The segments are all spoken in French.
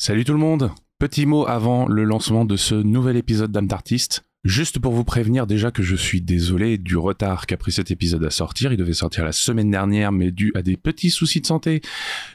Salut tout le monde Petit mot avant le lancement de ce nouvel épisode d'âme d'artiste. Juste pour vous prévenir déjà que je suis désolé du retard qu'a pris cet épisode à sortir. Il devait sortir la semaine dernière, mais dû à des petits soucis de santé,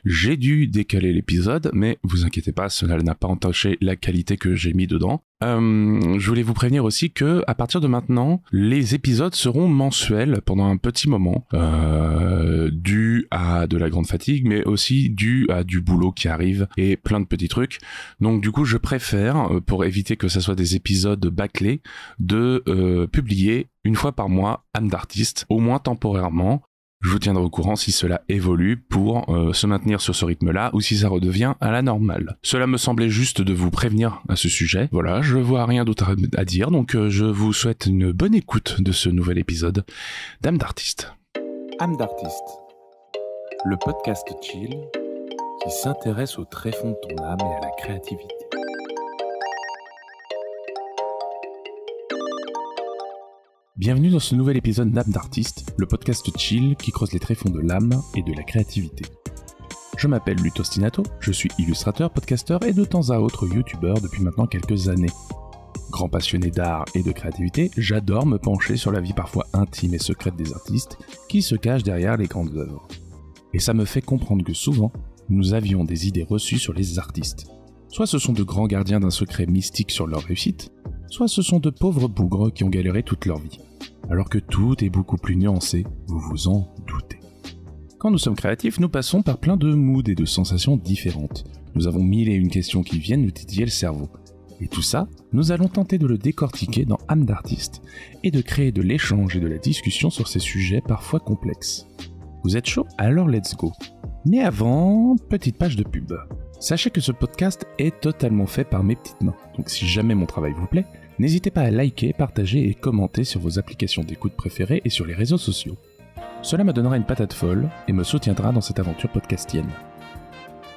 j'ai dû décaler l'épisode. Mais vous inquiétez pas, cela n'a pas entaché la qualité que j'ai mis dedans. Euh, je voulais vous prévenir aussi que à partir de maintenant, les épisodes seront mensuels pendant un petit moment, euh, dû à de la grande fatigue, mais aussi dû à du boulot qui arrive et plein de petits trucs. Donc du coup, je préfère, euh, pour éviter que ça soit des épisodes bâclés, de euh, publier une fois par mois âme d'artiste, au moins temporairement, je vous tiendrai au courant si cela évolue pour euh, se maintenir sur ce rythme-là ou si ça redevient à la normale. Cela me semblait juste de vous prévenir à ce sujet. Voilà, je vois rien d'autre à dire, donc euh, je vous souhaite une bonne écoute de ce nouvel épisode d'âme d'artiste. Âme d'artiste, le podcast chill qui s'intéresse au tréfonds de ton âme et à la créativité. Bienvenue dans ce nouvel épisode d'âme d'artiste, le podcast chill qui creuse les tréfonds de l'âme et de la créativité. Je m'appelle Lutostinato, je suis illustrateur, podcasteur et de temps à autre youtubeur depuis maintenant quelques années. Grand passionné d'art et de créativité, j'adore me pencher sur la vie parfois intime et secrète des artistes qui se cachent derrière les grandes œuvres. Et ça me fait comprendre que souvent, nous avions des idées reçues sur les artistes. Soit ce sont de grands gardiens d'un secret mystique sur leur réussite, soit ce sont de pauvres bougres qui ont galéré toute leur vie. Alors que tout est beaucoup plus nuancé, vous vous en doutez. Quand nous sommes créatifs, nous passons par plein de moods et de sensations différentes. Nous avons mille et une questions qui viennent nous titiller le cerveau. Et tout ça, nous allons tenter de le décortiquer dans âme d'artiste et de créer de l'échange et de la discussion sur ces sujets parfois complexes. Vous êtes chaud? Alors let's go. Mais avant, petite page de pub. Sachez que ce podcast est totalement fait par mes petites mains. Donc si jamais mon travail vous plaît, N'hésitez pas à liker, partager et commenter sur vos applications d'écoute préférées et sur les réseaux sociaux. Cela me donnera une patate folle et me soutiendra dans cette aventure podcastienne.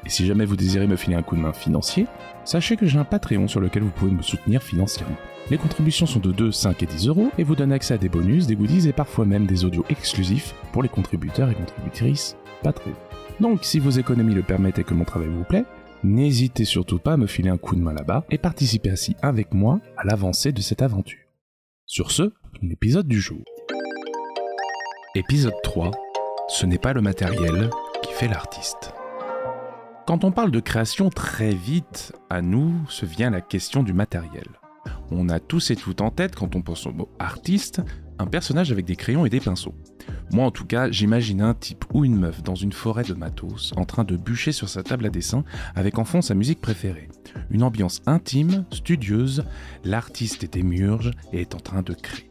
Et si jamais vous désirez me filer un coup de main financier, sachez que j'ai un Patreon sur lequel vous pouvez me soutenir financièrement. Les contributions sont de 2, 5 et 10 euros et vous donnent accès à des bonus, des goodies et parfois même des audios exclusifs pour les contributeurs et contributrices Patreon. Donc si vos économies le permettent et que mon travail vous plaît, N'hésitez surtout pas à me filer un coup de main là-bas et participer ainsi avec moi à l'avancée de cette aventure. Sur ce, l'épisode du jour. Épisode 3. Ce n'est pas le matériel qui fait l'artiste. Quand on parle de création, très vite, à nous se vient la question du matériel. On a tous et toutes en tête, quand on pense au mot artiste, un personnage avec des crayons et des pinceaux. Moi en tout cas, j'imagine un type ou une meuf dans une forêt de matos en train de bûcher sur sa table à dessin avec en fond sa musique préférée. Une ambiance intime, studieuse, l'artiste est émurge et est en train de créer.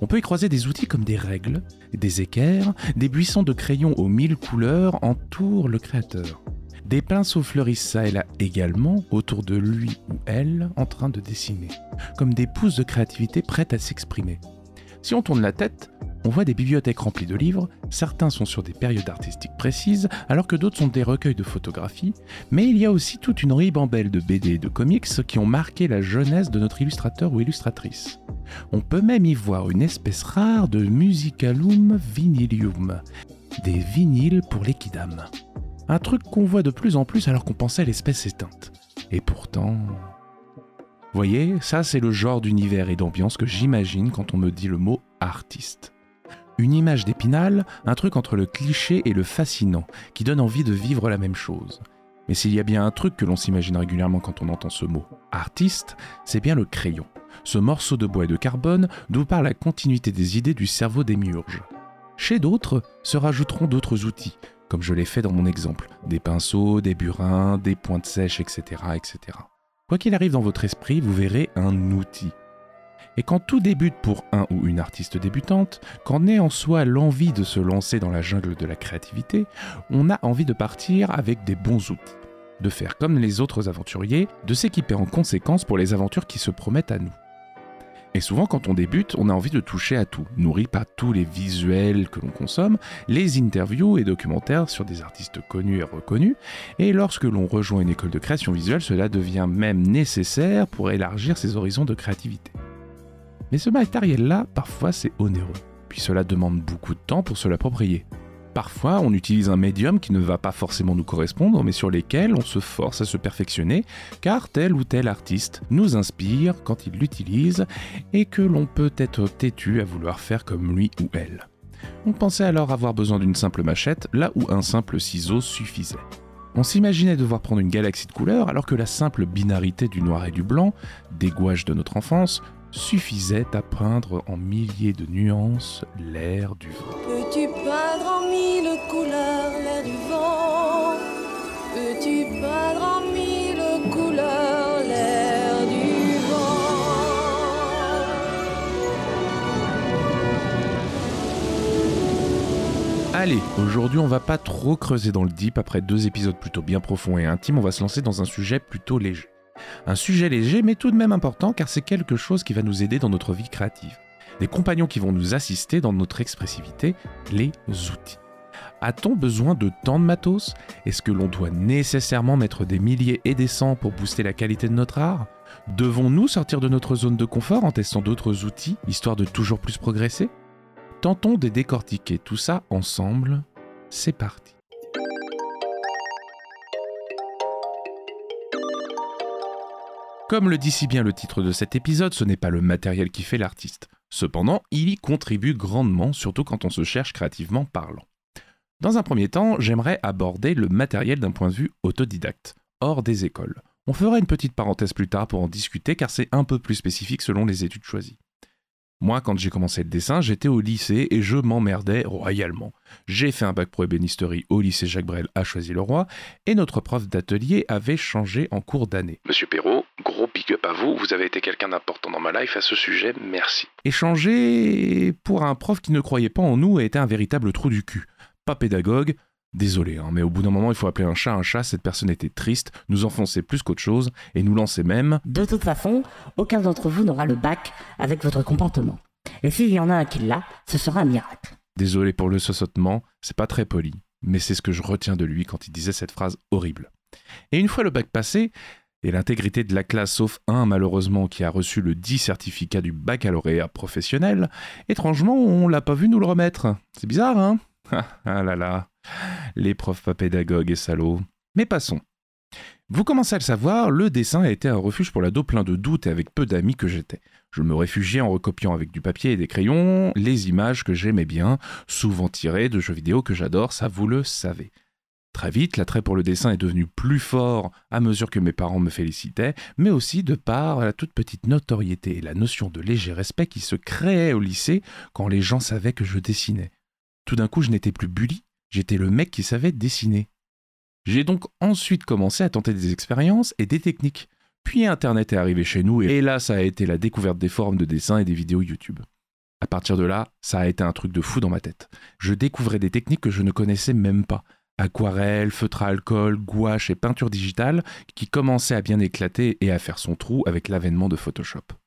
On peut y croiser des outils comme des règles, des équerres, des buissons de crayons aux mille couleurs entourent le créateur. Des pinceaux fleurissent ça et là également autour de lui ou elle en train de dessiner, comme des pousses de créativité prêtes à s'exprimer. Si on tourne la tête, on voit des bibliothèques remplies de livres, certains sont sur des périodes artistiques précises, alors que d'autres sont des recueils de photographies, mais il y a aussi toute une ribambelle de BD et de comics qui ont marqué la jeunesse de notre illustrateur ou illustratrice. On peut même y voir une espèce rare de musicalum vinilium, des vinyles pour les kidam. Un truc qu'on voit de plus en plus alors qu'on pensait l'espèce éteinte. Et pourtant... Voyez, ça c'est le genre d'univers et d'ambiance que j'imagine quand on me dit le mot artiste. Une image d'épinal, un truc entre le cliché et le fascinant, qui donne envie de vivre la même chose. Mais s'il y a bien un truc que l'on s'imagine régulièrement quand on entend ce mot artiste, c'est bien le crayon, ce morceau de bois et de carbone d'où part la continuité des idées du cerveau des murges. Chez d'autres se rajouteront d'autres outils, comme je l'ai fait dans mon exemple, des pinceaux, des burins, des pointes sèches, etc. etc. Quoi qu'il arrive dans votre esprit, vous verrez un outil. Et quand tout débute pour un ou une artiste débutante, quand naît en soi l'envie de se lancer dans la jungle de la créativité, on a envie de partir avec des bons outils, de faire comme les autres aventuriers, de s'équiper en conséquence pour les aventures qui se promettent à nous. Et souvent, quand on débute, on a envie de toucher à tout, nourri par tous les visuels que l'on consomme, les interviews et documentaires sur des artistes connus et reconnus, et lorsque l'on rejoint une école de création visuelle, cela devient même nécessaire pour élargir ses horizons de créativité. Mais ce matériel-là, parfois, c'est onéreux, puis cela demande beaucoup de temps pour se l'approprier. Parfois, on utilise un médium qui ne va pas forcément nous correspondre, mais sur lesquels on se force à se perfectionner, car tel ou tel artiste nous inspire quand il l'utilise, et que l'on peut être têtu à vouloir faire comme lui ou elle. On pensait alors avoir besoin d'une simple machette, là où un simple ciseau suffisait. On s'imaginait devoir prendre une galaxie de couleurs alors que la simple binarité du noir et du blanc, des gouaches de notre enfance, suffisait à peindre en milliers de nuances l'air du vent. Mille couleurs l'air du vent Peux-tu peindre en mille couleurs l'air du vent? Allez, aujourd'hui on va pas trop creuser dans le deep après deux épisodes plutôt bien profonds et intimes, on va se lancer dans un sujet plutôt léger. Un sujet léger mais tout de même important car c'est quelque chose qui va nous aider dans notre vie créative. Des compagnons qui vont nous assister dans notre expressivité, les outils. A-t-on besoin de tant de matos? Est-ce que l'on doit nécessairement mettre des milliers et des cents pour booster la qualité de notre art? Devons-nous sortir de notre zone de confort en testant d'autres outils, histoire de toujours plus progresser? Tentons de décortiquer tout ça ensemble. C'est parti. Comme le dit si bien le titre de cet épisode, ce n'est pas le matériel qui fait l'artiste. Cependant, il y contribue grandement, surtout quand on se cherche créativement parlant. Dans un premier temps, j'aimerais aborder le matériel d'un point de vue autodidacte, hors des écoles. On fera une petite parenthèse plus tard pour en discuter car c'est un peu plus spécifique selon les études choisies. Moi, quand j'ai commencé le dessin, j'étais au lycée et je m'emmerdais royalement. J'ai fait un bac pro ébénisterie au lycée Jacques Brel à Choisy-le-Roi et notre prof d'atelier avait changé en cours d'année. Monsieur Perrault, gros pick up à vous, vous avez été quelqu'un d'important dans ma life à ce sujet, merci. Et pour un prof qui ne croyait pas en nous et était un véritable trou du cul. Pas pédagogue, Désolé, hein, mais au bout d'un moment, il faut appeler un chat un chat. Cette personne était triste, nous enfonçait plus qu'autre chose et nous lançait même. De toute façon, aucun d'entre vous n'aura le bac avec votre comportement. Et s'il y en a un qui l'a, ce sera un miracle. Désolé pour le sausotement, c'est pas très poli, mais c'est ce que je retiens de lui quand il disait cette phrase horrible. Et une fois le bac passé, et l'intégrité de la classe sauf un malheureusement qui a reçu le dit certificat du baccalauréat professionnel, étrangement on l'a pas vu nous le remettre. C'est bizarre, hein? Ah là là, les profs pas pédagogues et salauds. Mais passons. Vous commencez à le savoir, le dessin a été un refuge pour l'ado plein de doutes et avec peu d'amis que j'étais. Je me réfugiais en recopiant avec du papier et des crayons les images que j'aimais bien, souvent tirées de jeux vidéo que j'adore, ça vous le savez. Très vite, l'attrait pour le dessin est devenu plus fort à mesure que mes parents me félicitaient, mais aussi de par la toute petite notoriété et la notion de léger respect qui se créait au lycée quand les gens savaient que je dessinais. Tout d'un coup, je n'étais plus bully, j'étais le mec qui savait dessiner. J'ai donc ensuite commencé à tenter des expériences et des techniques. Puis Internet est arrivé chez nous et là, ça a été la découverte des formes de dessin et des vidéos YouTube. À partir de là, ça a été un truc de fou dans ma tête. Je découvrais des techniques que je ne connaissais même pas. Aquarelle, feutre à alcool, gouache et peinture digitale qui commençaient à bien éclater et à faire son trou avec l'avènement de Photoshop.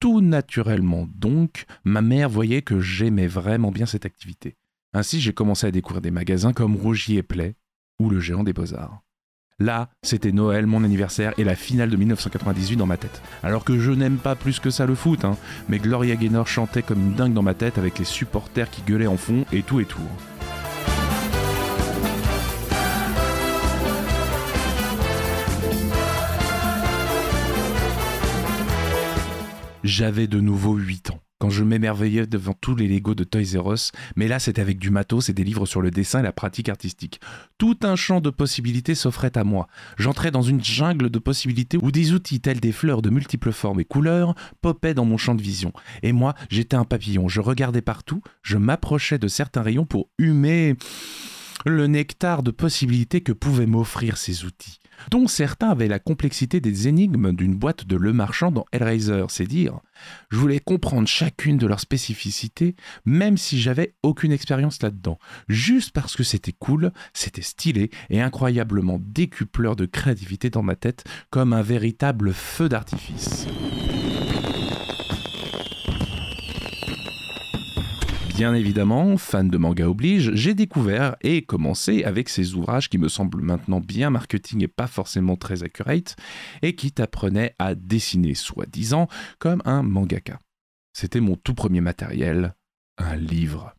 Tout naturellement donc, ma mère voyait que j'aimais vraiment bien cette activité. Ainsi, j'ai commencé à découvrir des magasins comme Rougier et Play ou Le Géant des Beaux-Arts. Là, c'était Noël, mon anniversaire et la finale de 1998 dans ma tête. Alors que je n'aime pas plus que ça le foot, hein, mais Gloria Gaynor chantait comme une dingue dans ma tête avec les supporters qui gueulaient en fond et tout et tout. J'avais de nouveau 8 ans quand je m'émerveillais devant tous les Legos de Toys R Us, mais là c'était avec du matos et des livres sur le dessin et la pratique artistique. Tout un champ de possibilités s'offrait à moi. J'entrais dans une jungle de possibilités où des outils tels des fleurs de multiples formes et couleurs popaient dans mon champ de vision. Et moi, j'étais un papillon, je regardais partout, je m'approchais de certains rayons pour humer le nectar de possibilités que pouvaient m'offrir ces outils dont certains avaient la complexité des énigmes d'une boîte de Le Marchand dans Hellraiser, c'est dire. Je voulais comprendre chacune de leurs spécificités, même si j'avais aucune expérience là-dedans, juste parce que c'était cool, c'était stylé et incroyablement décupleur de créativité dans ma tête, comme un véritable feu d'artifice. Bien évidemment, fan de manga oblige, j'ai découvert et commencé avec ces ouvrages qui me semblent maintenant bien marketing et pas forcément très accurate, et qui t'apprenaient à dessiner soi-disant comme un mangaka. C'était mon tout premier matériel, un livre.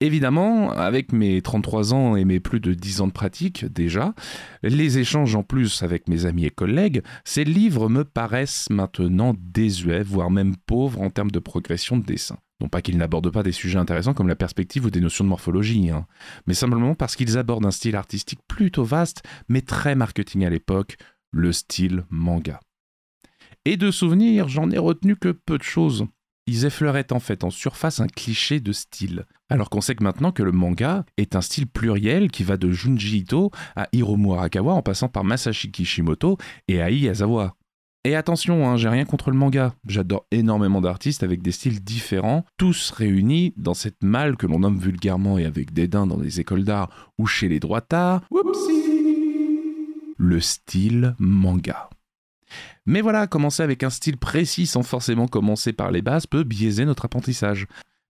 Évidemment, avec mes 33 ans et mes plus de 10 ans de pratique déjà, les échanges en plus avec mes amis et collègues, ces livres me paraissent maintenant désuets, voire même pauvres en termes de progression de dessin. Non pas qu'ils n'abordent pas des sujets intéressants comme la perspective ou des notions de morphologie, hein, mais simplement parce qu'ils abordent un style artistique plutôt vaste, mais très marketing à l'époque, le style manga. Et de souvenirs, j'en ai retenu que peu de choses. Ils effleuraient en fait en surface un cliché de style, alors qu'on sait que maintenant que le manga est un style pluriel qui va de Junji Ito à Hiromu Arakawa en passant par Masashi Kishimoto et Ai Yazawa. Et attention, hein, j'ai rien contre le manga. J'adore énormément d'artistes avec des styles différents, tous réunis dans cette malle que l'on nomme vulgairement et avec dédain dans les écoles d'art ou chez les droitards. Le style manga. Mais voilà, commencer avec un style précis sans forcément commencer par les bases peut biaiser notre apprentissage.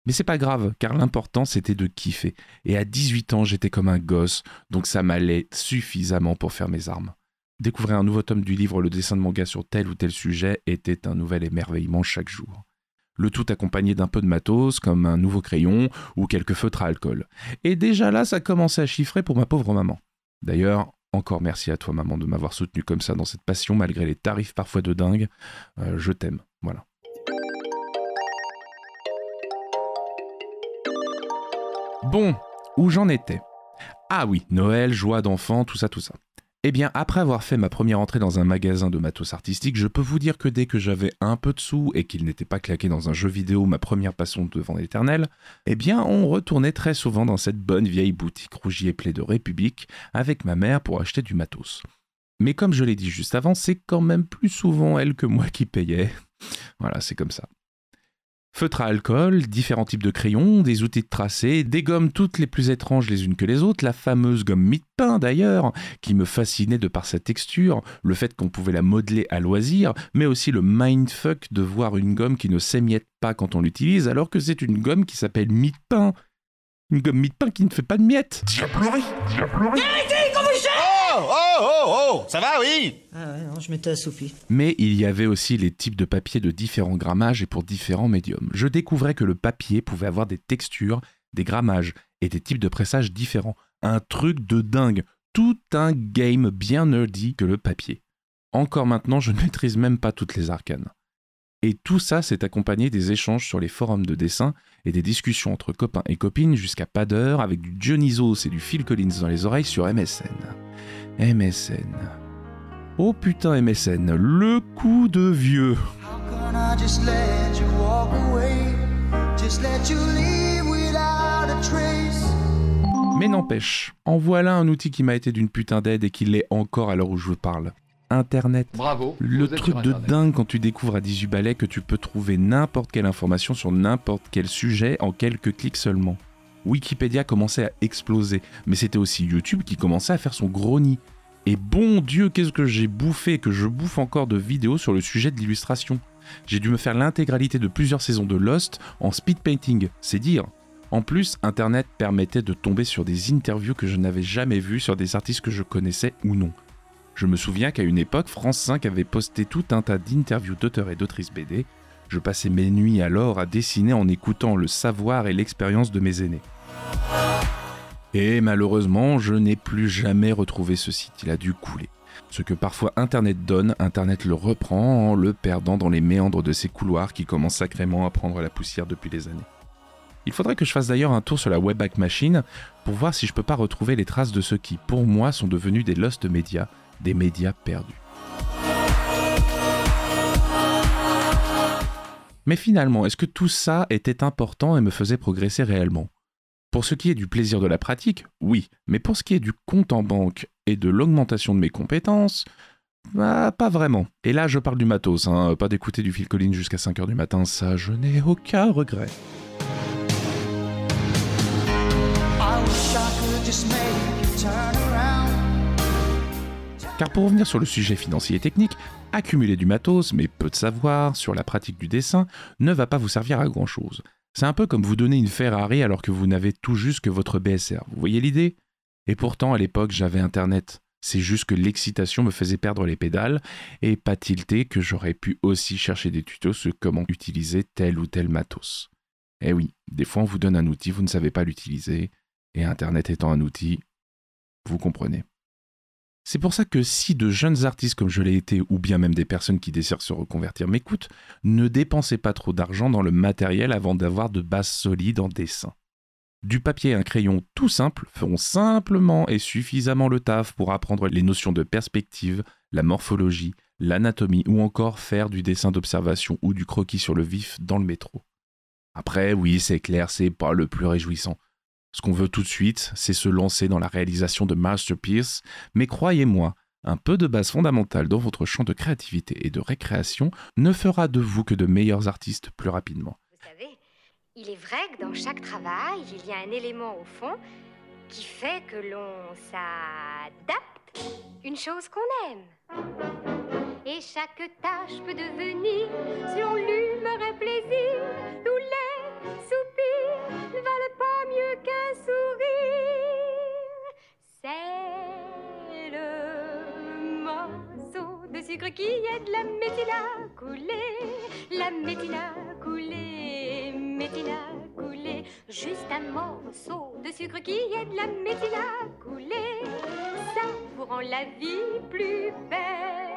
Mais c'est pas grave, car l'important c'était de kiffer. Et à 18 ans, j'étais comme un gosse, donc ça m'allait suffisamment pour faire mes armes. Découvrir un nouveau tome du livre Le dessin de manga sur tel ou tel sujet était un nouvel émerveillement chaque jour. Le tout accompagné d'un peu de matos, comme un nouveau crayon ou quelques feutres à alcool. Et déjà là, ça commençait à chiffrer pour ma pauvre maman. D'ailleurs, encore merci à toi maman de m'avoir soutenu comme ça dans cette passion malgré les tarifs parfois de dingue. Euh, je t'aime, voilà. Bon, où j'en étais? Ah oui, Noël, joie d'enfant, tout ça, tout ça. Eh bien, après avoir fait ma première entrée dans un magasin de matos artistique, je peux vous dire que dès que j'avais un peu de sous et qu'il n'était pas claqué dans un jeu vidéo, ma première passion devant l'éternel, eh bien, on retournait très souvent dans cette bonne vieille boutique rougie et plaie de République avec ma mère pour acheter du matos. Mais comme je l'ai dit juste avant, c'est quand même plus souvent elle que moi qui payais. Voilà, c'est comme ça. Feutre à alcool, différents types de crayons, des outils de tracé, des gommes toutes les plus étranges les unes que les autres, la fameuse gomme mie-de-pain d'ailleurs, qui me fascinait de par sa texture, le fait qu'on pouvait la modeler à loisir, mais aussi le mindfuck de voir une gomme qui ne s'émiette pas quand on l'utilise, alors que c'est une gomme qui s'appelle mie-de-pain. Une gomme mie-de-pain qui ne fait pas de miettes. Oh, oh, oh, oh, ça va, oui Ah ouais, non, je m'étais assoupi. Mais il y avait aussi les types de papier de différents grammages et pour différents médiums. Je découvrais que le papier pouvait avoir des textures, des grammages et des types de pressage différents. Un truc de dingue. Tout un game bien nerdy que le papier. Encore maintenant, je ne maîtrise même pas toutes les arcanes. Et tout ça s'est accompagné des échanges sur les forums de dessin et des discussions entre copains et copines jusqu'à pas d'heure avec du Dionysos et du Phil Collins dans les oreilles sur MSN. MSN. Oh putain MSN, le coup de vieux. Mais n'empêche, en voilà un outil qui m'a été d'une putain d'aide et qui l'est encore à l'heure où je vous parle. Internet. Bravo. Le truc de dingue quand tu découvres à 18 balais que tu peux trouver n'importe quelle information sur n'importe quel sujet en quelques clics seulement. Wikipédia commençait à exploser, mais c'était aussi YouTube qui commençait à faire son gros nid. Et bon Dieu, qu'est-ce que j'ai bouffé, que je bouffe encore de vidéos sur le sujet de l'illustration. J'ai dû me faire l'intégralité de plusieurs saisons de Lost en speed painting, c'est dire. En plus, Internet permettait de tomber sur des interviews que je n'avais jamais vues sur des artistes que je connaissais ou non. Je me souviens qu'à une époque, France 5 avait posté tout un tas d'interviews d'auteurs et d'autrices BD. Je passais mes nuits alors à dessiner en écoutant le savoir et l'expérience de mes aînés. Et malheureusement, je n'ai plus jamais retrouvé ce site, il a dû couler. Ce que parfois Internet donne, Internet le reprend en le perdant dans les méandres de ces couloirs qui commencent sacrément à prendre la poussière depuis des années. Il faudrait que je fasse d'ailleurs un tour sur la Webback Machine pour voir si je peux pas retrouver les traces de ceux qui, pour moi, sont devenus des lost médias, des médias perdus. Mais finalement, est-ce que tout ça était important et me faisait progresser réellement? Pour ce qui est du plaisir de la pratique, oui, mais pour ce qui est du compte en banque et de l'augmentation de mes compétences, bah, pas vraiment. Et là, je parle du matos, hein, pas d'écouter du Phil Collins jusqu'à 5h du matin, ça, je n'ai aucun regret. Car pour revenir sur le sujet financier et technique, accumuler du matos, mais peu de savoir sur la pratique du dessin, ne va pas vous servir à grand chose. C'est un peu comme vous donner une Ferrari alors que vous n'avez tout juste que votre BSR. Vous voyez l'idée? Et pourtant, à l'époque, j'avais Internet. C'est juste que l'excitation me faisait perdre les pédales et pas tilté que j'aurais pu aussi chercher des tutos sur comment utiliser tel ou tel matos. Eh oui, des fois on vous donne un outil, vous ne savez pas l'utiliser, et Internet étant un outil, vous comprenez. C'est pour ça que si de jeunes artistes comme je l'ai été, ou bien même des personnes qui désirent se reconvertir m'écoutent, ne dépensez pas trop d'argent dans le matériel avant d'avoir de bases solides en dessin. Du papier et un crayon tout simple feront simplement et suffisamment le taf pour apprendre les notions de perspective, la morphologie, l'anatomie ou encore faire du dessin d'observation ou du croquis sur le vif dans le métro. Après, oui, c'est clair, c'est pas le plus réjouissant. Ce qu'on veut tout de suite, c'est se lancer dans la réalisation de masterpieces, mais croyez-moi, un peu de base fondamentale dans votre champ de créativité et de récréation ne fera de vous que de meilleurs artistes plus rapidement. Vous savez, il est vrai que dans chaque travail, il y a un élément au fond qui fait que l'on s'adapte une chose qu'on aime. Et chaque tâche peut devenir, selon l'humeur et plaisir, tous mieux qu'un sourire. C'est le morceau de sucre qui aide la métine à couler, la métine à couler, métine à couler. Juste un morceau de sucre qui aide la métine à couler, ça vous rend la vie plus belle.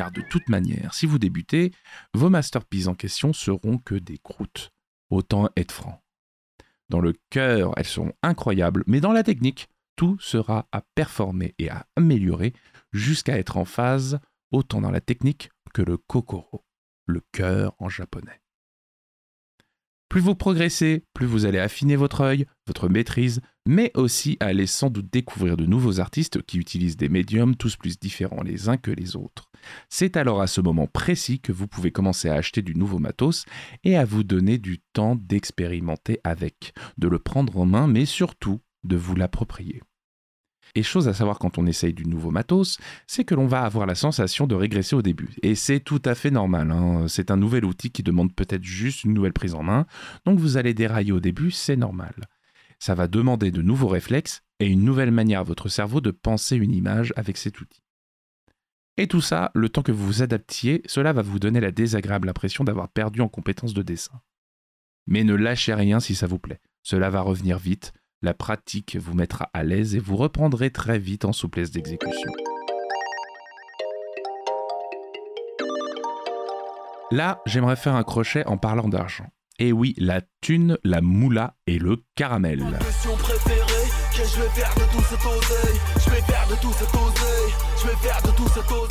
Car de toute manière, si vous débutez, vos masterpieces en question seront que des croûtes. Autant être franc. Dans le cœur, elles seront incroyables, mais dans la technique, tout sera à performer et à améliorer jusqu'à être en phase autant dans la technique que le kokoro, le cœur en japonais. Plus vous progressez, plus vous allez affiner votre œil, votre maîtrise, mais aussi aller sans doute découvrir de nouveaux artistes qui utilisent des médiums tous plus différents les uns que les autres. C'est alors à ce moment précis que vous pouvez commencer à acheter du nouveau matos et à vous donner du temps d'expérimenter avec, de le prendre en main, mais surtout de vous l'approprier. Et chose à savoir quand on essaye du nouveau matos, c'est que l'on va avoir la sensation de régresser au début. Et c'est tout à fait normal. hein. C'est un nouvel outil qui demande peut-être juste une nouvelle prise en main. Donc vous allez dérailler au début, c'est normal. Ça va demander de nouveaux réflexes et une nouvelle manière à votre cerveau de penser une image avec cet outil. Et tout ça, le temps que vous vous adaptiez, cela va vous donner la désagréable impression d'avoir perdu en compétences de dessin. Mais ne lâchez rien si ça vous plaît. Cela va revenir vite, la pratique vous mettra à l'aise et vous reprendrez très vite en souplesse d'exécution. Là, j'aimerais faire un crochet en parlant d'argent. Et oui, la thune, la moula et le caramel.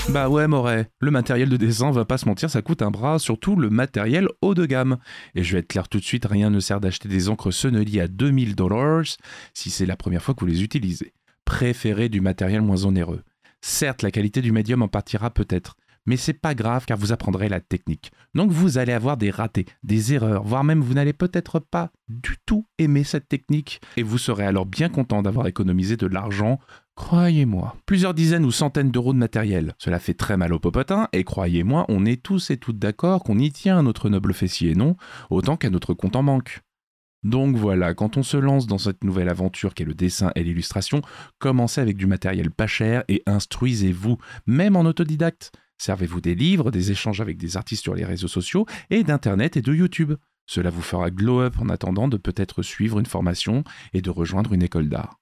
Bah ouais, Moret, le matériel de dessin, on va pas se mentir, ça coûte un bras, surtout le matériel haut de gamme. Et je vais être clair tout de suite, rien ne sert d'acheter des encres Sonnelly à 2000 dollars si c'est la première fois que vous les utilisez. Préférez du matériel moins onéreux. Certes, la qualité du médium en partira peut-être, mais c'est pas grave car vous apprendrez la technique. Donc vous allez avoir des ratés, des erreurs, voire même vous n'allez peut-être pas du tout aimer cette technique et vous serez alors bien content d'avoir économisé de l'argent Croyez-moi. Plusieurs dizaines ou centaines d'euros de matériel. Cela fait très mal au popotin, et croyez-moi, on est tous et toutes d'accord qu'on y tient à notre noble fessier, non? Autant qu'à notre compte en banque. Donc voilà, quand on se lance dans cette nouvelle aventure qu'est le dessin et l'illustration, commencez avec du matériel pas cher et instruisez-vous, même en autodidacte. Servez-vous des livres, des échanges avec des artistes sur les réseaux sociaux et d'Internet et de YouTube. Cela vous fera glow up en attendant de peut-être suivre une formation et de rejoindre une école d'art.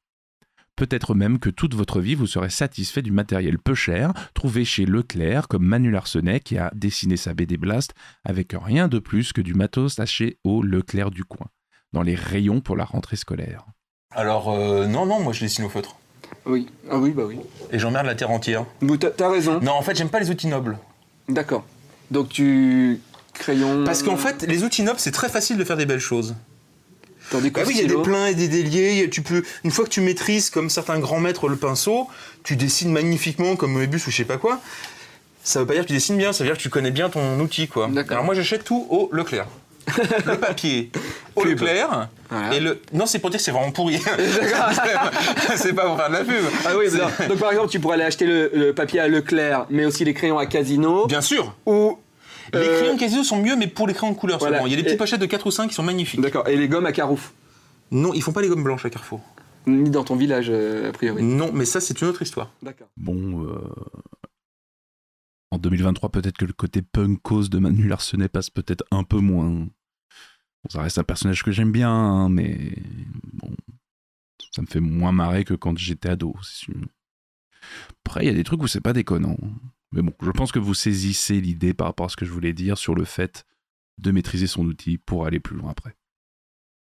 Peut-être même que toute votre vie vous serez satisfait du matériel peu cher trouvé chez Leclerc comme Manu Larsenet qui a dessiné sa BD Blast avec rien de plus que du matos acheté au Leclerc du coin, dans les rayons pour la rentrée scolaire. Alors, euh, non, non, moi je dessine au feutre. Oui, ah oui, bah oui. Et j'emmerde la terre entière. T'as- raison. Non, en fait, j'aime pas les outils nobles. D'accord. Donc tu crayon. Parce qu'en fait, les outils nobles, c'est très facile de faire des belles choses. Tandis que Bah oui, il y a des pleins et des déliés. Tu peux, une fois que tu maîtrises, comme certains grands maîtres, le pinceau, tu dessines magnifiquement comme Moebius ou je sais pas quoi. Ça veut pas dire que tu dessines bien, ça veut dire que tu connais bien ton outil, quoi. D'accord. Alors moi, j'achète tout au Leclerc. Le papier au Pub. Leclerc. Voilà. Et le... Non, c'est pour dire que c'est vraiment pourri. c'est pas pour faire de la pub. Ah oui, donc par exemple, tu pourrais aller acheter le, le papier à Leclerc, mais aussi les crayons à Casino. Bien sûr. Ou. Les euh, crayons Casino sont mieux, mais pour les crayons de couleur Voilà. seulement. Il y a des petites Et- pochettes de 4 ou 5 qui sont magnifiques. D'accord. Et les gommes à Carouf. Non, ils font pas les gommes blanches à Carrefour. Ni dans ton village, euh, a priori. Non, mais ça, c'est une autre histoire. D'accord. Bon, euh, En 2023, peut-être que le côté punkos de Manu Larsenet passe peut-être un peu moins. Ça reste un personnage que j'aime bien, hein, mais bon, ça me fait moins marrer que quand j'étais ado. Après, il y a des trucs où c'est pas déconnant. Mais bon, je pense que vous saisissez l'idée par rapport à ce que je voulais dire sur le fait de maîtriser son outil pour aller plus loin après.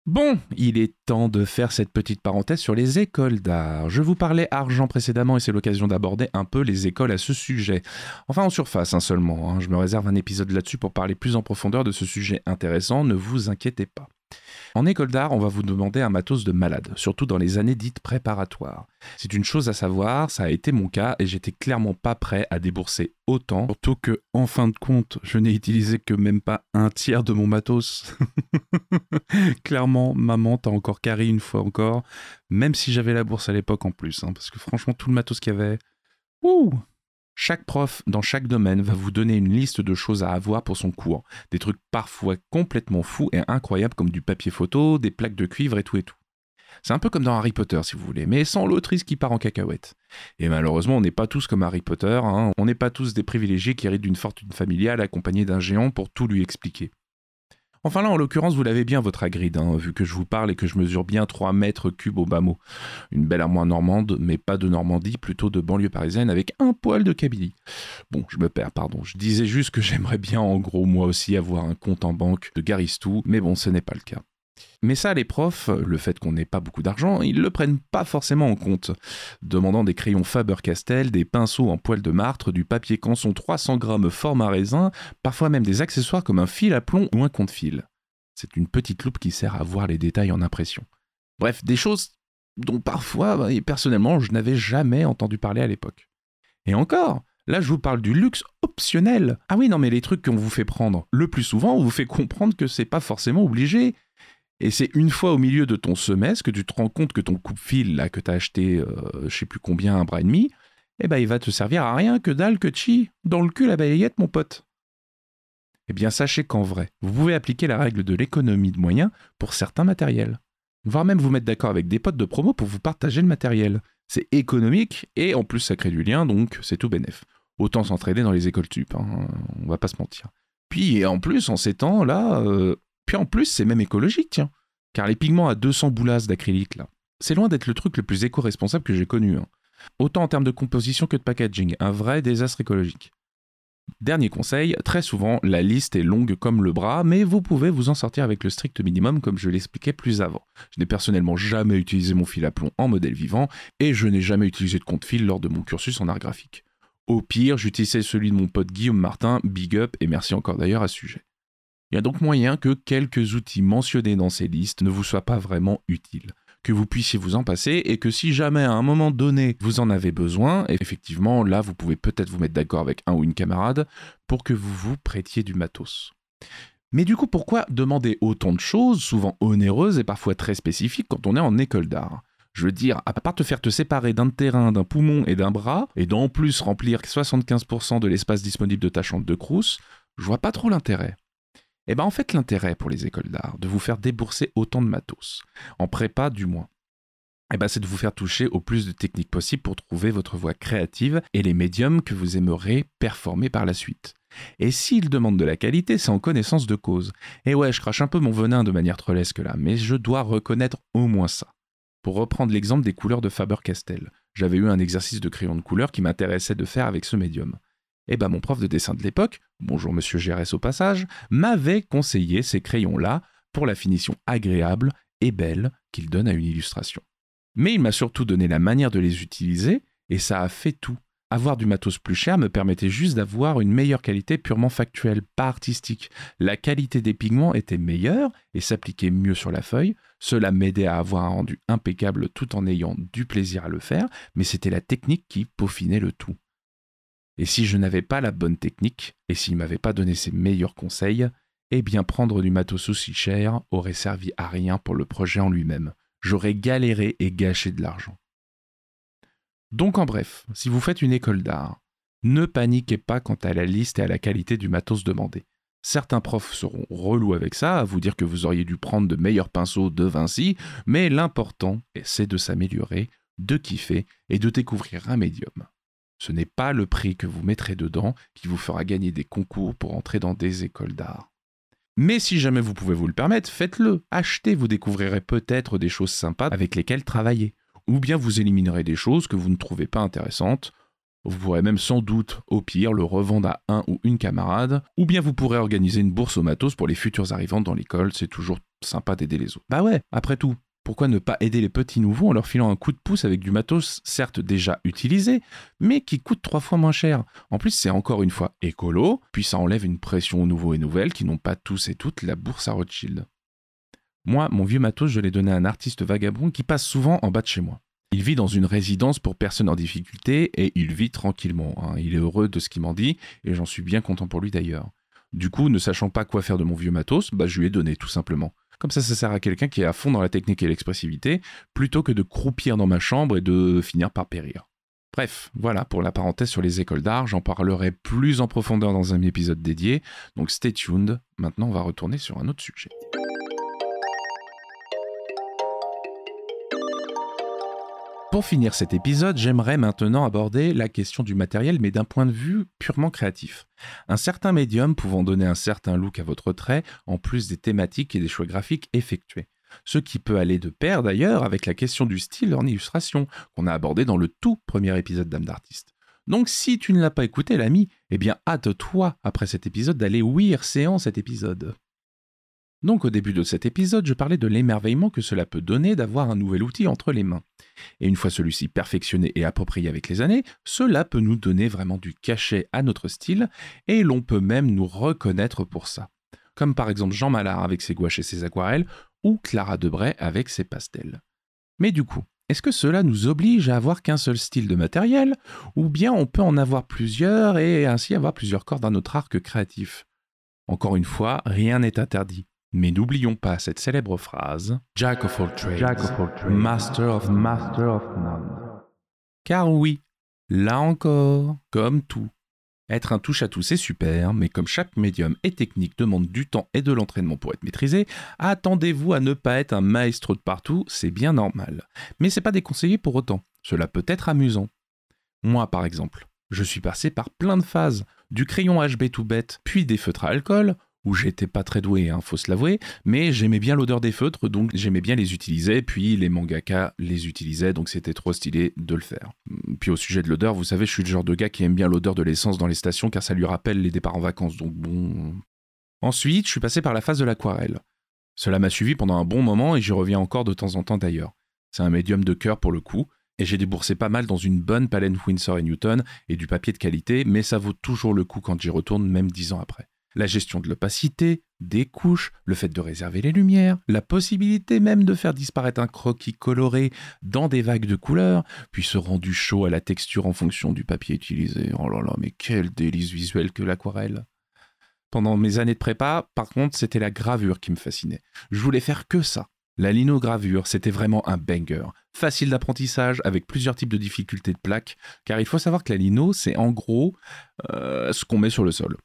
Bon, il est temps de faire cette petite parenthèse sur les écoles d'art. Je vous parlais argent précédemment et c'est l'occasion d'aborder un peu les écoles à ce sujet. Enfin en surface hein, seulement, hein. je me réserve un épisode là-dessus pour parler plus en profondeur de ce sujet intéressant, ne vous inquiétez pas. En école d'art, on va vous demander un matos de malade, surtout dans les années dites préparatoires. C'est une chose à savoir, ça a été mon cas et j'étais clairement pas prêt à débourser autant, surtout que, en fin de compte, je n'ai utilisé que même pas un tiers de mon matos. clairement, maman, t'as encore carré une fois encore, même si j'avais la bourse à l'époque en plus, hein, parce que franchement, tout le matos qu'il y avait, ouh, chaque prof dans chaque domaine va vous donner une liste de choses à avoir pour son cours. Des trucs parfois complètement fous et incroyables comme du papier photo, des plaques de cuivre et tout et tout. C'est un peu comme dans Harry Potter si vous voulez, mais sans l'autrice qui part en cacahuète. Et malheureusement, on n'est pas tous comme Harry Potter, hein. on n'est pas tous des privilégiés qui héritent d'une fortune familiale accompagnée d'un géant pour tout lui expliquer. Enfin là, en l'occurrence, vous l'avez bien votre agride, hein, vu que je vous parle et que je mesure bien 3 mètres cubes au bas mot. Une belle armoire normande, mais pas de Normandie, plutôt de banlieue parisienne avec un poil de Kabylie. Bon, je me perds, pardon. Je disais juste que j'aimerais bien, en gros, moi aussi, avoir un compte en banque de Garistou, mais bon, ce n'est pas le cas. Mais ça, les profs, le fait qu'on n'ait pas beaucoup d'argent, ils le prennent pas forcément en compte. Demandant des crayons Faber-Castell, des pinceaux en poil de martre, du papier canson 300 grammes format raisin, parfois même des accessoires comme un fil à plomb ou un compte-fil. C'est une petite loupe qui sert à voir les détails en impression. Bref, des choses dont parfois, bah, et personnellement, je n'avais jamais entendu parler à l'époque. Et encore, Là, je vous parle du luxe optionnel. Ah oui, non, mais les trucs qu'on vous fait prendre, le plus souvent, on vous fait comprendre que c'est pas forcément obligé. Et c'est une fois au milieu de ton semestre que tu te rends compte que ton coupe-fil, là, que t'as acheté, euh, je sais plus combien, un bras et demi, eh ben, il va te servir à rien que dalle que chi. Dans le cul, la balayette, mon pote. Eh bien, sachez qu'en vrai, vous pouvez appliquer la règle de l'économie de moyens pour certains matériels. Voire même vous mettre d'accord avec des potes de promo pour vous partager le matériel. C'est économique et en plus ça crée du lien, donc c'est tout bénef. Autant s'entraider dans les écoles tup, hein, on va pas se mentir. Puis en plus, en ces temps-là, euh, puis en plus, c'est même écologique, tiens. Car les pigments à 200 boulasses d'acrylique, là, c'est loin d'être le truc le plus éco-responsable que j'ai connu. hein. Autant en termes de composition que de packaging, un vrai désastre écologique. Dernier conseil, très souvent la liste est longue comme le bras, mais vous pouvez vous en sortir avec le strict minimum comme je l'expliquais plus avant. Je n'ai personnellement jamais utilisé mon fil à plomb en modèle vivant, et je n'ai jamais utilisé de compte-fil lors de mon cursus en art graphique. Au pire, j'utilisais celui de mon pote Guillaume Martin, big up, et merci encore d'ailleurs à ce sujet. Il y a donc moyen que quelques outils mentionnés dans ces listes ne vous soient pas vraiment utiles, que vous puissiez vous en passer et que si jamais à un moment donné vous en avez besoin, effectivement là vous pouvez peut-être vous mettre d'accord avec un ou une camarade pour que vous vous prêtiez du matos. Mais du coup pourquoi demander autant de choses, souvent onéreuses et parfois très spécifiques quand on est en école d'art? Je veux dire, à part te faire te séparer d'un terrain, d'un poumon et d'un bras, et d'en plus remplir 75% de l'espace disponible de ta chambre de crousse, je vois pas trop l'intérêt. Eh bien en fait l'intérêt pour les écoles d'art de vous faire débourser autant de matos, en prépa du moins, eh ben, c'est de vous faire toucher au plus de techniques possibles pour trouver votre voie créative et les médiums que vous aimerez performer par la suite. Et s'ils demandent de la qualité, c'est en connaissance de cause. Et ouais, je crache un peu mon venin de manière trolesque là, mais je dois reconnaître au moins ça. Pour reprendre l'exemple des couleurs de Faber-Castell, j'avais eu un exercice de crayon de couleur qui m'intéressait de faire avec ce médium. Et ben mon prof de dessin de l'époque, bonjour monsieur Gérès au passage, m'avait conseillé ces crayons-là pour la finition agréable et belle qu'il donne à une illustration. Mais il m'a surtout donné la manière de les utiliser, et ça a fait tout. Avoir du matos plus cher me permettait juste d'avoir une meilleure qualité purement factuelle, pas artistique. La qualité des pigments était meilleure et s'appliquait mieux sur la feuille. Cela m'aidait à avoir un rendu impeccable tout en ayant du plaisir à le faire, mais c'était la technique qui peaufinait le tout. Et si je n'avais pas la bonne technique, et s'il m'avait pas donné ses meilleurs conseils, eh bien prendre du matos aussi cher aurait servi à rien pour le projet en lui-même. J'aurais galéré et gâché de l'argent. Donc en bref, si vous faites une école d'art, ne paniquez pas quant à la liste et à la qualité du matos demandé. Certains profs seront relous avec ça, à vous dire que vous auriez dû prendre de meilleurs pinceaux de Vinci, mais l'important, c'est de s'améliorer, de kiffer et de découvrir un médium. Ce n'est pas le prix que vous mettrez dedans qui vous fera gagner des concours pour entrer dans des écoles d'art. Mais si jamais vous pouvez vous le permettre, faites-le. Achetez, vous découvrirez peut-être des choses sympas avec lesquelles travailler. Ou bien vous éliminerez des choses que vous ne trouvez pas intéressantes. Vous pourrez même sans doute, au pire, le revendre à un ou une camarade. Ou bien vous pourrez organiser une bourse au matos pour les futurs arrivants dans l'école. C'est toujours sympa d'aider les autres. Bah ouais, après tout, pourquoi ne pas aider les petits nouveaux en leur filant un coup de pouce avec du matos certes déjà utilisé, mais qui coûte trois fois moins cher En plus, c'est encore une fois écolo, puis ça enlève une pression aux nouveaux et nouvelles qui n'ont pas tous et toutes la bourse à Rothschild. Moi, mon vieux matos, je l'ai donné à un artiste vagabond qui passe souvent en bas de chez moi. Il vit dans une résidence pour personnes en difficulté et il vit tranquillement. hein. Il est heureux de ce qu'il m'en dit et j'en suis bien content pour lui d'ailleurs. Du coup, ne sachant pas quoi faire de mon vieux matos, bah, je lui ai donné tout simplement. Comme ça, ça sert à quelqu'un qui est à fond dans la technique et l'expressivité, plutôt que de croupir dans ma chambre et de finir par périr. Bref, voilà pour la parenthèse sur les écoles d'art, j'en parlerai plus en profondeur dans un épisode dédié, donc stay tuned. Maintenant, on va retourner sur un autre sujet. Pour finir cet épisode, j'aimerais maintenant aborder la question du matériel, mais d'un point de vue purement créatif. Un certain médium pouvant donner un certain look à votre trait, en plus des thématiques et des choix graphiques effectués. Ce qui peut aller de pair d'ailleurs avec la question du style en illustration, qu'on a abordé dans le tout premier épisode d'âme d'artiste. Donc si tu ne l'as pas écouté l'ami, eh bien hâte-toi après cet épisode d'aller ouïr séance cet épisode. Donc au début de cet épisode, je parlais de l'émerveillement que cela peut donner d'avoir un nouvel outil entre les mains. Et une fois celui-ci perfectionné et approprié avec les années, cela peut nous donner vraiment du cachet à notre style, et l'on peut même nous reconnaître pour ça. Comme par exemple Jean Mallard avec ses gouaches et ses aquarelles, ou Clara Debray avec ses pastels. Mais du coup, est-ce que cela nous oblige à avoir qu'un seul style de matériel, ou bien on peut en avoir plusieurs et ainsi avoir plusieurs cordes dans notre arc créatif? Encore une fois, rien n'est interdit. Mais n'oublions pas cette célèbre phrase Jack of all trades, master of master of none. Car oui, là encore, comme tout, être un touche-à-tout c'est super, mais comme chaque médium et technique demande du temps et de l'entraînement pour être maîtrisé, attendez-vous à ne pas être un maestro de partout, c'est bien normal. Mais c'est pas déconseillé pour autant, cela peut être amusant. Moi par exemple, je suis passé par plein de phases, du crayon HB tout bête, puis des feutres à alcool, où j'étais pas très doué, hein, faut se l'avouer, mais j'aimais bien l'odeur des feutres, donc j'aimais bien les utiliser, puis les mangaka les utilisaient, donc c'était trop stylé de le faire. Puis au sujet de l'odeur, vous savez, je suis le genre de gars qui aime bien l'odeur de l'essence dans les stations, car ça lui rappelle les départs en vacances, donc bon... Ensuite, je suis passé par la phase de l'aquarelle. Cela m'a suivi pendant un bon moment et j'y reviens encore de temps en temps d'ailleurs. C'est un médium de cœur pour le coup, et j'ai déboursé pas mal dans une bonne palette Winsor et Newton et du papier de qualité, mais ça vaut toujours le coup quand j'y retourne, même dix ans après la gestion de l'opacité, des couches, le fait de réserver les lumières, la possibilité même de faire disparaître un croquis coloré dans des vagues de couleurs, puis ce rendu chaud à la texture en fonction du papier utilisé. Oh là là, mais quel délice visuel que l'aquarelle. Pendant mes années de prépa, par contre, c'était la gravure qui me fascinait. Je voulais faire que ça. La linogravure, c'était vraiment un banger. Facile d'apprentissage, avec plusieurs types de difficultés de plaques, car il faut savoir que la lino, c'est en gros euh, ce qu'on met sur le sol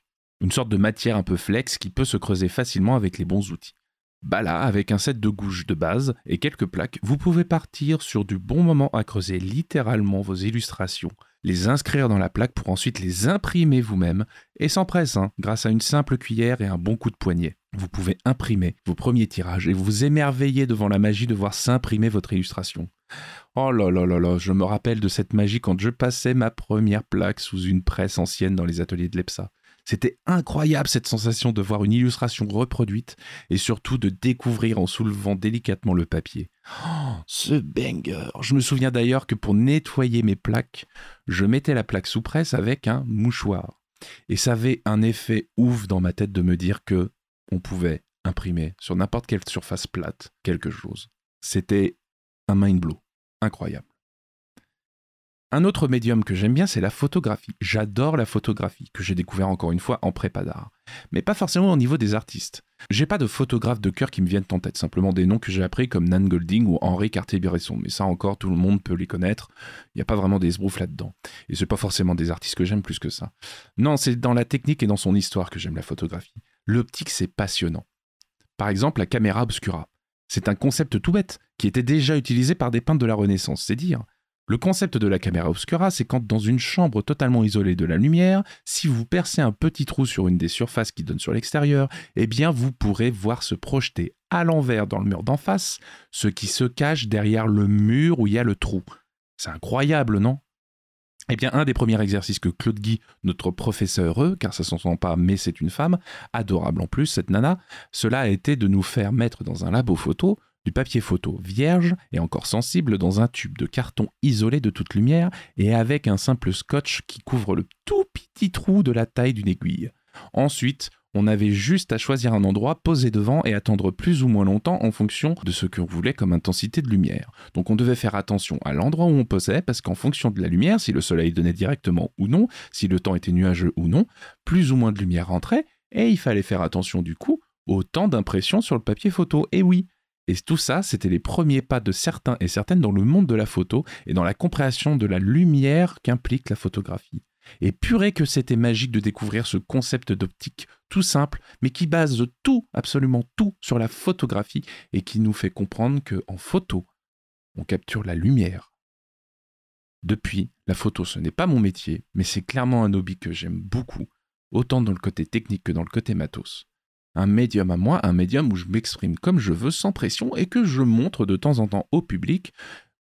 une sorte de matière un peu flex qui peut se creuser facilement avec les bons outils. Bah là, avec un set de gouges de base et quelques plaques, vous pouvez partir sur du bon moment à creuser littéralement vos illustrations, les inscrire dans la plaque pour ensuite les imprimer vous-même, et sans presse, hein, grâce à une simple cuillère et un bon coup de poignet. Vous pouvez imprimer vos premiers tirages et vous émerveiller devant la magie de voir s'imprimer votre illustration. Oh là là là là, je me rappelle de cette magie quand je passais ma première plaque sous une presse ancienne dans les ateliers de l'EPSA. C'était incroyable cette sensation de voir une illustration reproduite et surtout de découvrir en soulevant délicatement le papier. Oh, ce banger Je me souviens d'ailleurs que pour nettoyer mes plaques, je mettais la plaque sous presse avec un mouchoir. Et ça avait un effet ouf dans ma tête de me dire que on pouvait imprimer sur n'importe quelle surface plate quelque chose. C'était un mind blow. Incroyable. Un autre médium que j'aime bien, c'est la photographie. J'adore la photographie, que j'ai découvert encore une fois en prépa d'art. Mais pas forcément au niveau des artistes. J'ai pas de photographes de cœur qui me viennent en tête, simplement des noms que j'ai appris comme Nan Golding ou Henri Cartier-Bresson. Mais ça encore, tout le monde peut les connaître. Il n'y a pas vraiment des sbroufs là-dedans. Et c'est pas forcément des artistes que j'aime plus que ça. Non, c'est dans la technique et dans son histoire que j'aime la photographie. L'optique, c'est passionnant. Par exemple, la caméra obscura. C'est un concept tout bête, qui était déjà utilisé par des peintres de la Renaissance, c'est dire. Le concept de la caméra obscura, c'est quand dans une chambre totalement isolée de la lumière, si vous percez un petit trou sur une des surfaces qui donne sur l'extérieur, eh bien vous pourrez voir se projeter à l'envers dans le mur d'en face ce qui se cache derrière le mur où il y a le trou. C'est incroyable, non? Eh bien, un des premiers exercices que Claude Guy, notre professeur heureux, car ça s'entend pas, mais c'est une femme, adorable en plus, cette nana, cela a été de nous faire mettre dans un labo photo du papier photo vierge et encore sensible dans un tube de carton isolé de toute lumière et avec un simple scotch qui couvre le tout petit trou de la taille d'une aiguille. Ensuite, on avait juste à choisir un endroit, poser devant et attendre plus ou moins longtemps en fonction de ce qu'on voulait comme intensité de lumière. Donc on devait faire attention à l'endroit où on posait parce qu'en fonction de la lumière, si le soleil donnait directement ou non, si le temps était nuageux ou non, plus ou moins de lumière rentrait et il fallait faire attention du coup au temps d'impression sur le papier photo. Et oui, et tout ça, c'était les premiers pas de certains et certaines dans le monde de la photo et dans la compréhension de la lumière qu'implique la photographie. Et purée que c'était magique de découvrir ce concept d'optique tout simple, mais qui base tout, absolument tout, sur la photographie et qui nous fait comprendre que en photo, on capture la lumière. Depuis, la photo, ce n'est pas mon métier, mais c'est clairement un hobby que j'aime beaucoup, autant dans le côté technique que dans le côté matos un médium à moi, un médium où je m'exprime comme je veux, sans pression, et que je montre de temps en temps au public,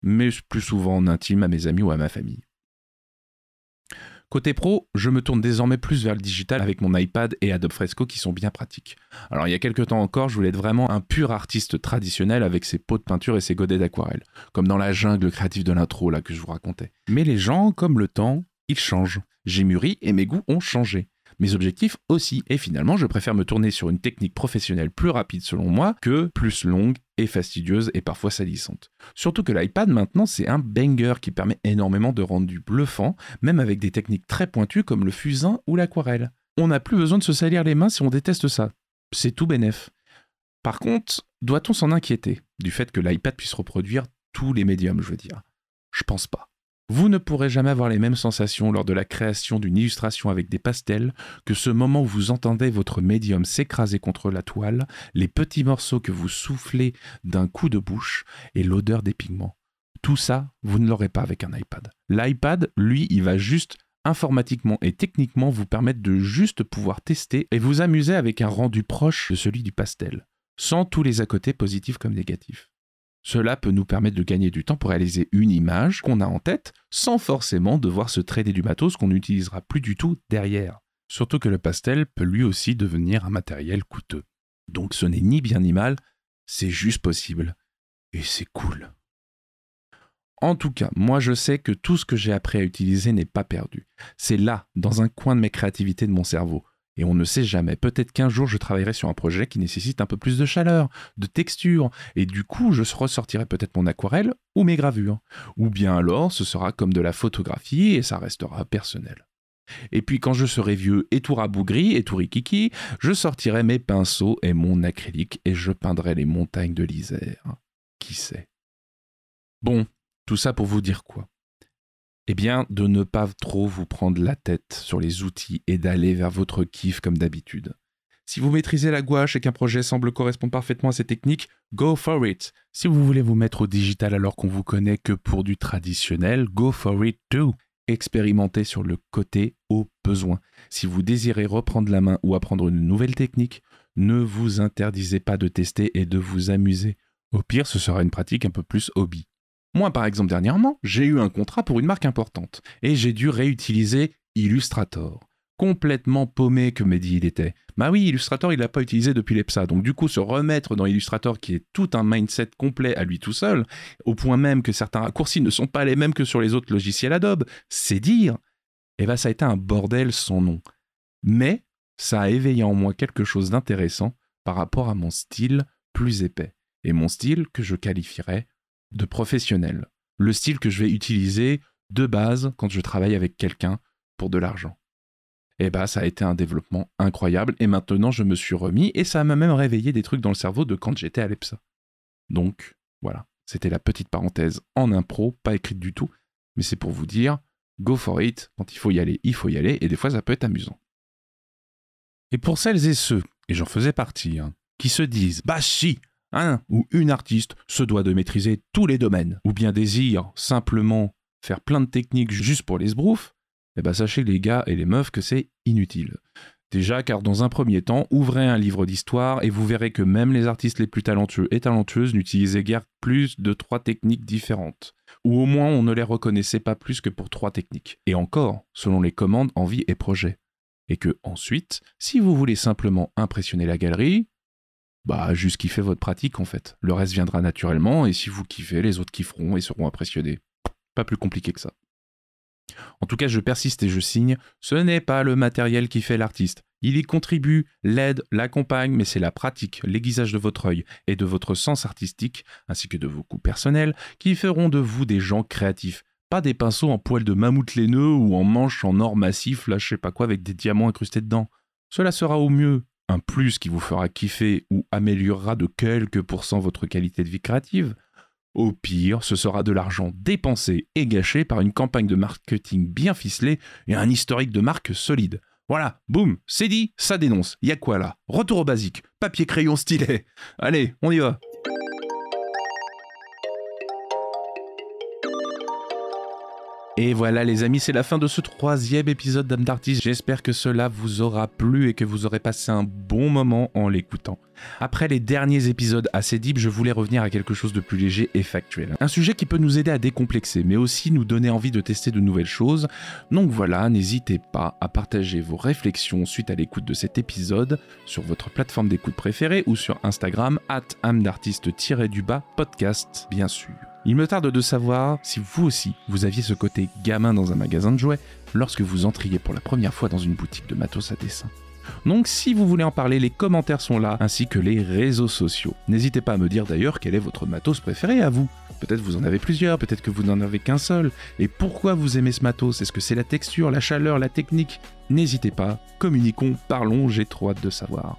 mais plus souvent en intime à mes amis ou à ma famille. Côté pro, je me tourne désormais plus vers le digital avec mon iPad et Adobe Fresco qui sont bien pratiques. Alors il y a quelques temps encore, je voulais être vraiment un pur artiste traditionnel avec ses pots de peinture et ses godets d'aquarelle, comme dans la jungle créative de l'intro là que je vous racontais. Mais les gens, comme le temps, ils changent. J'ai mûri et mes goûts ont changé mes objectifs aussi. Et finalement, je préfère me tourner sur une technique professionnelle plus rapide selon moi que plus longue et fastidieuse et parfois salissante. Surtout que l'iPad maintenant c'est un banger qui permet énormément de rendu bluffant, même avec des techniques très pointues comme le fusain ou l'aquarelle. On n'a plus besoin de se salir les mains si on déteste ça. C'est tout bénef. Par contre, doit-on s'en inquiéter du fait que l'iPad puisse reproduire tous les médiums, je veux dire? Je pense pas. Vous ne pourrez jamais avoir les mêmes sensations lors de la création d'une illustration avec des pastels que ce moment où vous entendez votre médium s'écraser contre la toile, les petits morceaux que vous soufflez d'un coup de bouche et l'odeur des pigments. Tout ça, vous ne l'aurez pas avec un iPad. L'iPad, lui, il va juste informatiquement et techniquement vous permettre de juste pouvoir tester et vous amuser avec un rendu proche de celui du pastel, sans tous les à côté positifs comme négatifs. Cela peut nous permettre de gagner du temps pour réaliser une image qu'on a en tête sans forcément devoir se trader du matos qu'on n'utilisera plus du tout derrière. Surtout que le pastel peut lui aussi devenir un matériel coûteux. Donc ce n'est ni bien ni mal, c'est juste possible. Et c'est cool. En tout cas, moi je sais que tout ce que j'ai appris à utiliser n'est pas perdu. C'est là, dans un coin de mes créativités de mon cerveau. Et on ne sait jamais. Peut-être qu'un jour je travaillerai sur un projet qui nécessite un peu plus de chaleur, de texture, et du coup je ressortirai peut-être mon aquarelle ou mes gravures. Ou bien alors ce sera comme de la photographie et ça restera personnel. Et puis quand je serai vieux et tout rabougri et tout rikiki, je sortirai mes pinceaux et mon acrylique et je peindrai les montagnes de l'Isère. Qui sait? Bon, tout ça pour vous dire quoi? Eh bien, de ne pas trop vous prendre la tête sur les outils et d'aller vers votre kiff comme d'habitude. Si vous maîtrisez la gouache et qu'un projet semble correspondre parfaitement à ces techniques, go for it. Si vous voulez vous mettre au digital alors qu'on vous connaît que pour du traditionnel, go for it too. Expérimentez sur le côté au besoin. Si vous désirez reprendre la main ou apprendre une nouvelle technique, ne vous interdisez pas de tester et de vous amuser. Au pire, ce sera une pratique un peu plus hobby. Moi, par exemple, dernièrement, j'ai eu un contrat pour une marque importante et j'ai dû réutiliser Illustrator. Complètement paumé que Mehdi il était. Bah oui, Illustrator, il l'a pas utilisé depuis l'EPSA. Donc du coup, se remettre dans Illustrator, qui est tout un mindset complet à lui tout seul, au point même que certains raccourcis ne sont pas les mêmes que sur les autres logiciels Adobe, c'est dire. Et eh bah ça a été un bordel sans nom. Mais ça a éveillé en moi quelque chose d'intéressant par rapport à mon style plus épais. Et mon style que je qualifierais de professionnel. Le style que je vais utiliser de base quand je travaille avec quelqu'un pour de l'argent. Et eh bah ça a été un développement incroyable et maintenant je me suis remis et ça m'a même réveillé des trucs dans le cerveau de quand j'étais à l'EPSA. Donc voilà, c'était la petite parenthèse en impro, pas écrite du tout, mais c'est pour vous dire, go for it, quand il faut y aller, il faut y aller et des fois ça peut être amusant. Et pour celles et ceux, et j'en faisais partie, hein, qui se disent, bah si, un ou une artiste se doit de maîtriser tous les domaines, ou bien désire simplement faire plein de techniques juste pour les sbroufs, eh ben sachez les gars et les meufs que c'est inutile. Déjà car dans un premier temps, ouvrez un livre d'histoire et vous verrez que même les artistes les plus talentueux et talentueuses n'utilisaient guère plus de trois techniques différentes. Ou au moins on ne les reconnaissait pas plus que pour trois techniques. Et encore, selon les commandes, envie et projet. Et que ensuite, si vous voulez simplement impressionner la galerie, bah juste kiffez votre pratique en fait. Le reste viendra naturellement et si vous kiffez, les autres kifferont et seront impressionnés. Pas plus compliqué que ça. En tout cas, je persiste et je signe, ce n'est pas le matériel qui fait l'artiste. Il y contribue, l'aide, l'accompagne, mais c'est la pratique, l'aiguisage de votre œil et de votre sens artistique, ainsi que de vos goûts personnels, qui feront de vous des gens créatifs. Pas des pinceaux en poil de mammouth laineux ou en manches en or massif, là je sais pas quoi, avec des diamants incrustés dedans. Cela sera au mieux un plus qui vous fera kiffer ou améliorera de quelques pourcents votre qualité de vie créative. Au pire, ce sera de l'argent dépensé et gâché par une campagne de marketing bien ficelée et un historique de marque solide. Voilà, boum, c'est dit, ça dénonce. Y a quoi là? Retour au basique, papier, crayon, stylet. Allez, on y va. Et voilà les amis, c'est la fin de ce troisième épisode d'Âme d'artiste. J'espère que cela vous aura plu et que vous aurez passé un bon moment en l'écoutant. Après les derniers épisodes assez deep, je voulais revenir à quelque chose de plus léger et factuel. Un sujet qui peut nous aider à décomplexer, mais aussi nous donner envie de tester de nouvelles choses. Donc voilà, n'hésitez pas à partager vos réflexions suite à l'écoute de cet épisode sur votre plateforme d'écoute préférée ou sur Instagram, at d'artiste-du-bas podcast, bien sûr. Il me tarde de savoir si vous aussi, vous aviez ce côté gamin dans un magasin de jouets lorsque vous entriez pour la première fois dans une boutique de matos à dessin. Donc si vous voulez en parler, les commentaires sont là, ainsi que les réseaux sociaux. N'hésitez pas à me dire d'ailleurs quel est votre matos préféré à vous. Peut-être vous en avez plusieurs, peut-être que vous n'en avez qu'un seul. Et pourquoi vous aimez ce matos? Est-ce que c'est la texture, la chaleur, la technique? N'hésitez pas, communiquons, parlons, j'ai trop hâte de savoir.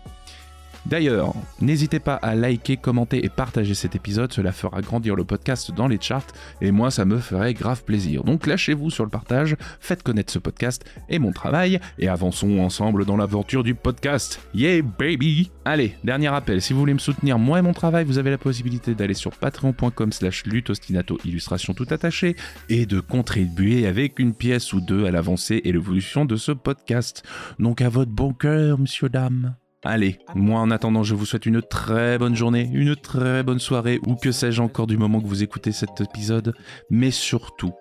D'ailleurs, n'hésitez pas à liker, commenter et partager cet épisode, cela fera grandir le podcast dans les charts et moi ça me ferait grave plaisir. Donc lâchez-vous sur le partage, faites connaître ce podcast et mon travail et avançons ensemble dans l'aventure du podcast. Yeah baby Allez, dernier rappel, si vous voulez me soutenir moi et mon travail, vous avez la possibilité d'aller sur patreon.com slash lutostinato illustration tout attaché et de contribuer avec une pièce ou deux à l'avancée et l'évolution de ce podcast. Donc à votre bon cœur, monsieur dame. Allez, moi en attendant, je vous souhaite une très bonne journée, une très bonne soirée, ou que sais-je encore du moment que vous écoutez cet épisode, mais surtout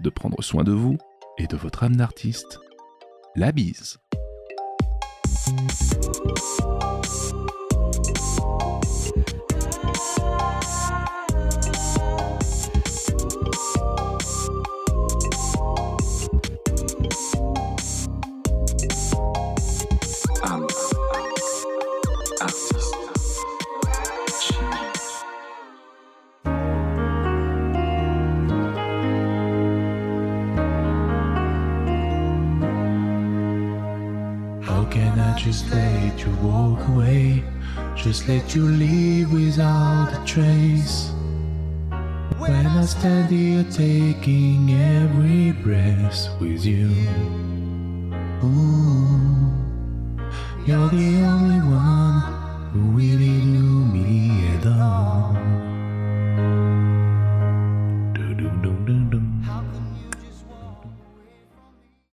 de prendre soin de vous et de votre âme d'artiste. La bise. Walk away? Just let you leave without a trace. When I stand here taking every breath with you. Ooh, you're the only one who really knew me